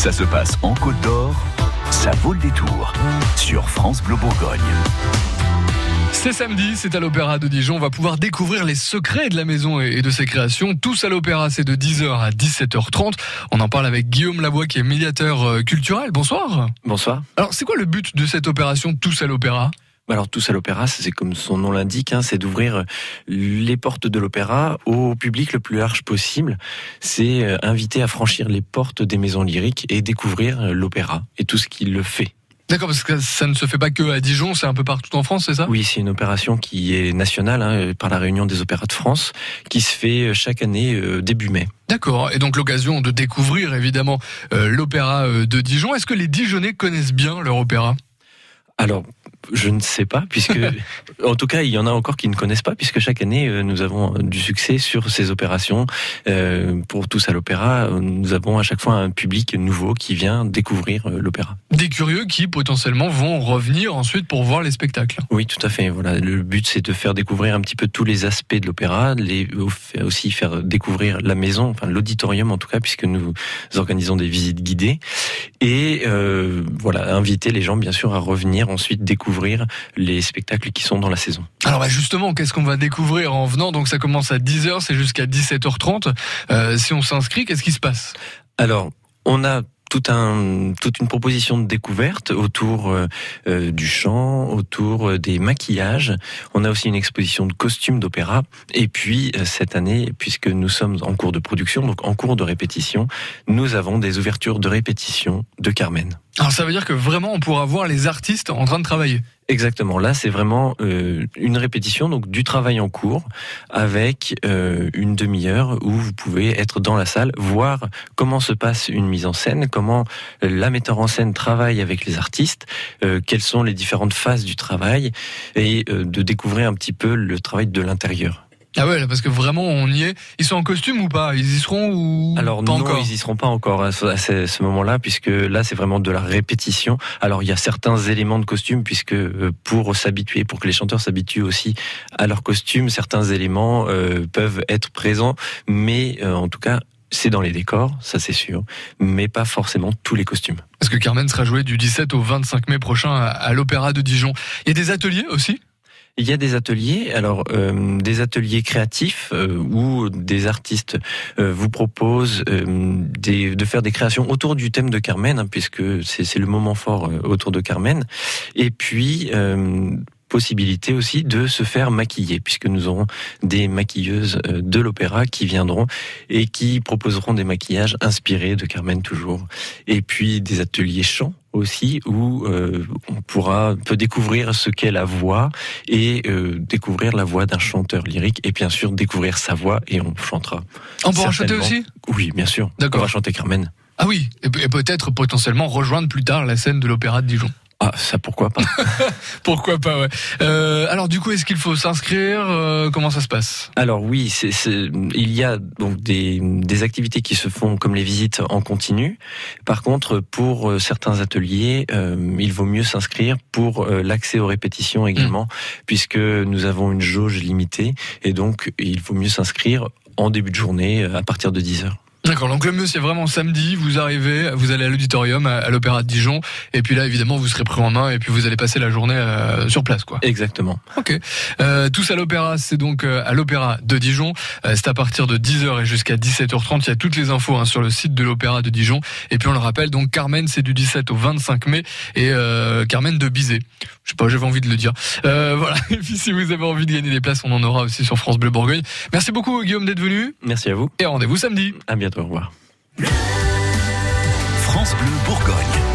Ça se passe en Côte d'Or, ça vaut le détour sur France Bleu Bourgogne. C'est samedi, c'est à l'Opéra de Dijon. On va pouvoir découvrir les secrets de la maison et de ses créations. Tous à l'Opéra, c'est de 10h à 17h30. On en parle avec Guillaume Labois, qui est médiateur euh, culturel. Bonsoir. Bonsoir. Alors, c'est quoi le but de cette opération Tous à l'Opéra? Alors tous à l'opéra, c'est comme son nom l'indique, hein, c'est d'ouvrir les portes de l'opéra au public le plus large possible. C'est euh, inviter à franchir les portes des maisons lyriques et découvrir l'opéra et tout ce qui le fait. D'accord, parce que ça ne se fait pas que à Dijon, c'est un peu partout en France, c'est ça? Oui, c'est une opération qui est nationale hein, par la Réunion des opéras de France, qui se fait euh, chaque année euh, début mai. D'accord, et donc l'occasion de découvrir évidemment euh, l'opéra de Dijon. Est-ce que les Dijonnais connaissent bien leur opéra? Alors, je ne sais pas, puisque, en tout cas, il y en a encore qui ne connaissent pas, puisque chaque année, euh, nous avons du succès sur ces opérations. Euh, pour tous à l'opéra, nous avons à chaque fois un public nouveau qui vient découvrir euh, l'opéra. Des curieux qui potentiellement vont revenir ensuite pour voir les spectacles. Oui, tout à fait. Voilà, le but c'est de faire découvrir un petit peu tous les aspects de l'opéra, les aussi faire découvrir la maison, enfin l'auditorium en tout cas, puisque nous organisons des visites guidées, et euh, voilà, inviter les gens bien sûr à revenir ensuite découvrir les spectacles qui sont dans la saison. Alors bah justement, qu'est-ce qu'on va découvrir en venant? Donc ça commence à 10h, c'est jusqu'à 17h30. Euh, si on s'inscrit, qu'est-ce qui se passe? Alors, on a toute une proposition de découverte autour euh, euh, du chant, autour des maquillages. On a aussi une exposition de costumes d'opéra. Et puis cette année, puisque nous sommes en cours de production, donc en cours de répétition, nous avons des ouvertures de répétition de Carmen. Alors ça veut dire que vraiment on pourra voir les artistes en train de travailler. Exactement. Là, c'est vraiment euh, une répétition, donc du travail en cours, avec euh, une demi-heure où vous pouvez être dans la salle, voir comment se passe une mise en scène, comment la metteur en scène travaille avec les artistes, euh, quelles sont les différentes phases du travail, et de découvrir un petit peu le travail de l'intérieur. Ah ouais, parce que vraiment on y est. Ils sont en costume ou pas? Ils y seront ou Alors pas non, encore? ils y seront pas encore à ce, moment-là, puisque là c'est vraiment de la répétition. Alors il y a certains éléments de costume, puisque euh, pour s'habituer, pour que les chanteurs s'habituent aussi à leur costume, certains éléments euh, peuvent être présents, mais euh, en tout cas c'est dans les décors, ça c'est sûr, mais pas forcément tous les costumes. Parce que Carmen sera joué du 17 au 25 mai prochain à l'Opéra de Dijon. Il y a des ateliers aussi? Il y a des ateliers, alors euh, des ateliers créatifs euh, où des artistes euh, vous proposent de faire des créations autour du thème de Carmen, hein, puisque c'est le moment fort autour de Carmen. Et puis possibilité aussi de se faire maquiller, puisque nous aurons des maquilleuses de l'opéra qui viendront et qui proposeront des maquillages inspirés de Carmen toujours. Et puis des ateliers chants aussi où euh, on pourra peut découvrir ce qu'est la voix et euh, découvrir la voix d'un chanteur lyrique et bien sûr découvrir sa voix et on chantera. On pourra chanter aussi? Oui, bien sûr. D'accord. On va chanter Carmen. Ah oui, et peut-être potentiellement rejoindre plus tard la scène de l'opéra de Dijon. Ah, ça pourquoi pas Pourquoi pas, ouais. Euh, alors du coup, est-ce qu'il faut s'inscrire euh, Comment ça se passe? Alors oui, c'est, il y a donc des, des activités qui se font comme les visites en continu. Par contre, pour euh, certains ateliers, euh, il vaut mieux s'inscrire pour euh, l'accès aux répétitions également, mmh. puisque nous avons une jauge limitée et donc il vaut mieux s'inscrire en début de journée à partir de 10 heures. D'accord, donc le mieux c'est vraiment samedi, vous arrivez, vous allez à l'auditorium, à, l'Opéra de Dijon, et puis là évidemment vous serez pris en main et puis vous allez passer la journée euh, sur place quoi. Exactement. Ok. Euh, tous à l'Opéra, c'est donc euh, à l'Opéra de Dijon, euh, c'est à partir de 10h et jusqu'à 17h30, il y a toutes les infos hein, sur le site de l'Opéra de Dijon, et puis on le rappelle, donc Carmen c'est du 17 au 25 mai, et Carmen de Bizet. Je sais pas, j'avais envie de le dire. voilà, et puis si vous avez envie de gagner des places, on en aura aussi sur France Bleu Bourgogne. Merci beaucoup Guillaume d'être venu. Merci à vous. Et rendez-vous samedi. À au revoir. France Bleu Bourgogne.